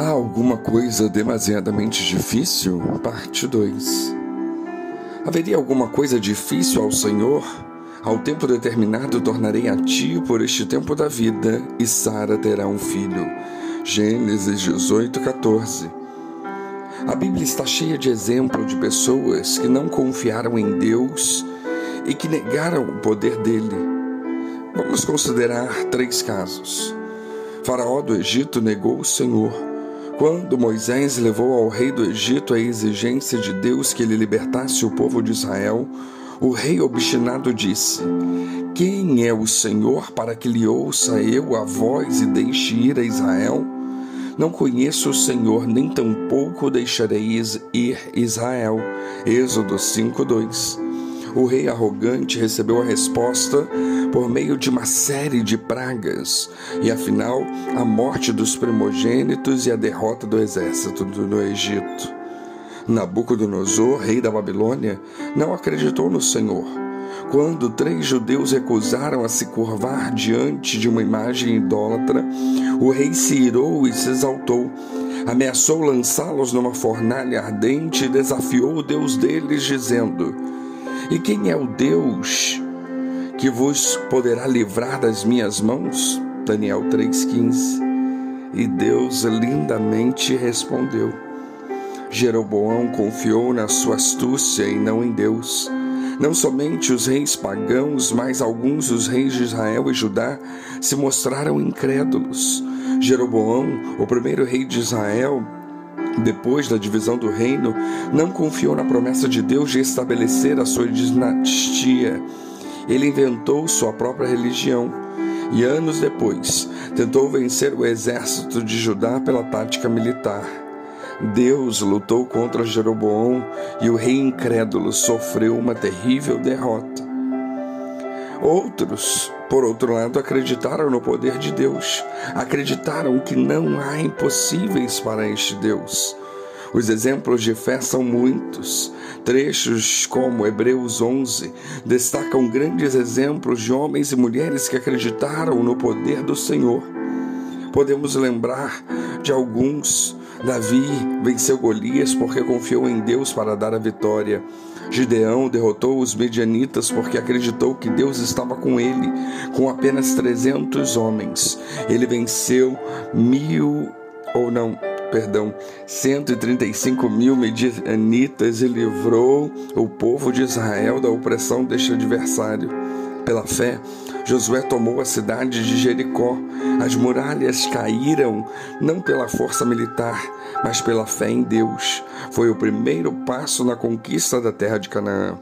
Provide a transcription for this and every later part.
Há alguma coisa demasiadamente difícil? Parte 2. Haveria alguma coisa difícil ao Senhor? Ao tempo determinado tornarei a ti por este tempo da vida, e Sara terá um filho. Gênesis 18, 14. A Bíblia está cheia de exemplo de pessoas que não confiaram em Deus e que negaram o poder dele. Vamos considerar três casos. Faraó do Egito negou o Senhor. Quando Moisés levou ao rei do Egito a exigência de Deus que ele libertasse o povo de Israel, o rei obstinado disse: Quem é o Senhor para que lhe ouça eu a voz e deixe ir a Israel? Não conheço o Senhor, nem tampouco deixarei ir Israel. Êxodo 5:2 o rei arrogante recebeu a resposta por meio de uma série de pragas, e afinal, a morte dos primogênitos e a derrota do exército no Egito. Nabucodonosor, rei da Babilônia, não acreditou no Senhor. Quando três judeus recusaram a se curvar diante de uma imagem idólatra, o rei se irou e se exaltou. Ameaçou lançá-los numa fornalha ardente e desafiou o Deus deles, dizendo: e quem é o Deus que vos poderá livrar das minhas mãos? Daniel 3,15. E Deus lindamente respondeu. Jeroboão confiou na sua astúcia e não em Deus. Não somente os reis pagãos, mas alguns dos reis de Israel e Judá se mostraram incrédulos. Jeroboão, o primeiro rei de Israel, depois da divisão do reino, não confiou na promessa de Deus de estabelecer a sua dinastia. Ele inventou sua própria religião e, anos depois, tentou vencer o exército de Judá pela tática militar. Deus lutou contra Jeroboão e o rei incrédulo sofreu uma terrível derrota. Outros, por outro lado, acreditaram no poder de Deus, acreditaram que não há impossíveis para este Deus. Os exemplos de fé são muitos. Trechos como Hebreus 11 destacam grandes exemplos de homens e mulheres que acreditaram no poder do Senhor. Podemos lembrar de alguns. Davi venceu Golias porque confiou em Deus para dar a vitória. Gideão derrotou os medianitas porque acreditou que Deus estava com ele, com apenas 300 homens. Ele venceu mil, ou não, perdão, 135 mil medianitas e livrou o povo de Israel da opressão deste adversário. Pela fé, Josué tomou a cidade de Jericó. As muralhas caíram não pela força militar, mas pela fé em Deus. Foi o primeiro passo na conquista da terra de Canaã.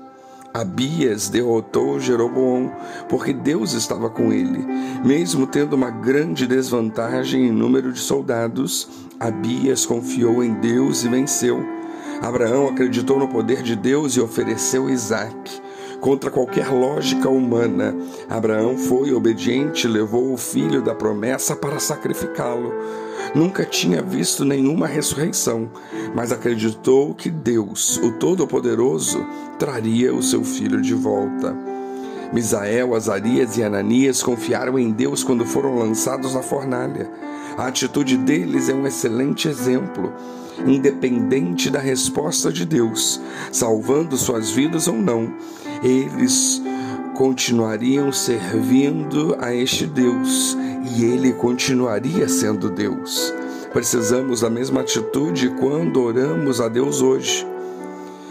Abias derrotou Jeroboão, porque Deus estava com ele. Mesmo tendo uma grande desvantagem em número de soldados, Abias confiou em Deus e venceu. Abraão acreditou no poder de Deus e ofereceu Isaac. Contra qualquer lógica humana, Abraão foi obediente levou o filho da promessa para sacrificá-lo. Nunca tinha visto nenhuma ressurreição, mas acreditou que Deus, o Todo-Poderoso, traria o seu filho de volta. Misael, Azarias e Ananias confiaram em Deus quando foram lançados na fornalha. A atitude deles é um excelente exemplo, independente da resposta de Deus, salvando suas vidas ou não eles continuariam servindo a este Deus e ele continuaria sendo Deus. Precisamos da mesma atitude quando oramos a Deus hoje.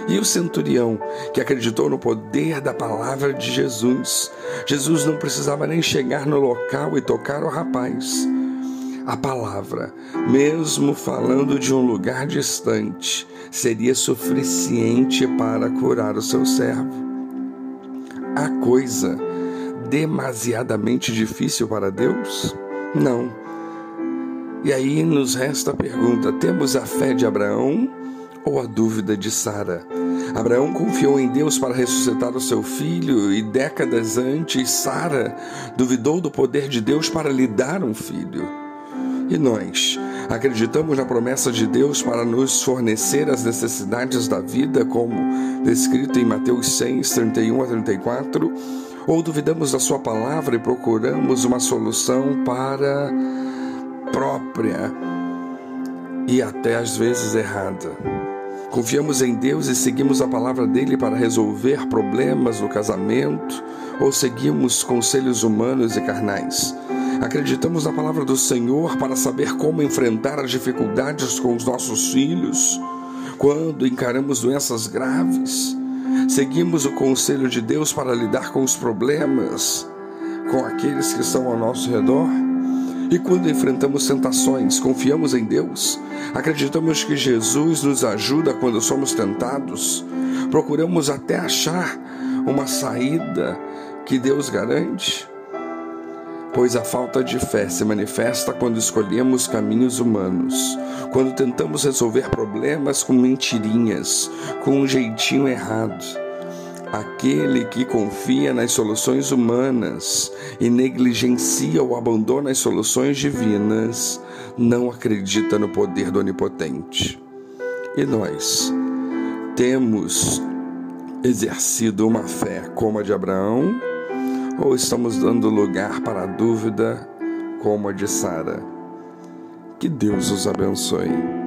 E o centurião, que acreditou no poder da palavra de Jesus, Jesus não precisava nem chegar no local e tocar o rapaz. A palavra, mesmo falando de um lugar distante, seria suficiente para curar o seu servo há coisa demasiadamente difícil para Deus? Não. E aí nos resta a pergunta: temos a fé de Abraão ou a dúvida de Sara? Abraão confiou em Deus para ressuscitar o seu filho e décadas antes Sara duvidou do poder de Deus para lhe dar um filho. E nós acreditamos na promessa de Deus para nos fornecer as necessidades da vida, como descrito em Mateus 6, 31 a 34? Ou duvidamos da Sua palavra e procuramos uma solução para própria e até às vezes errada. Confiamos em Deus e seguimos a palavra dele para resolver problemas no casamento ou seguimos conselhos humanos e carnais. Acreditamos na palavra do Senhor para saber como enfrentar as dificuldades com os nossos filhos quando encaramos doenças graves. Seguimos o conselho de Deus para lidar com os problemas com aqueles que estão ao nosso redor. E quando enfrentamos tentações, confiamos em Deus, acreditamos que Jesus nos ajuda quando somos tentados, procuramos até achar uma saída que Deus garante. Pois a falta de fé se manifesta quando escolhemos caminhos humanos, quando tentamos resolver problemas com mentirinhas, com um jeitinho errado. Aquele que confia nas soluções humanas e negligencia ou abandona as soluções divinas não acredita no poder do Onipotente. E nós temos exercido uma fé como a de Abraão ou estamos dando lugar para a dúvida como a de Sara? Que Deus os abençoe.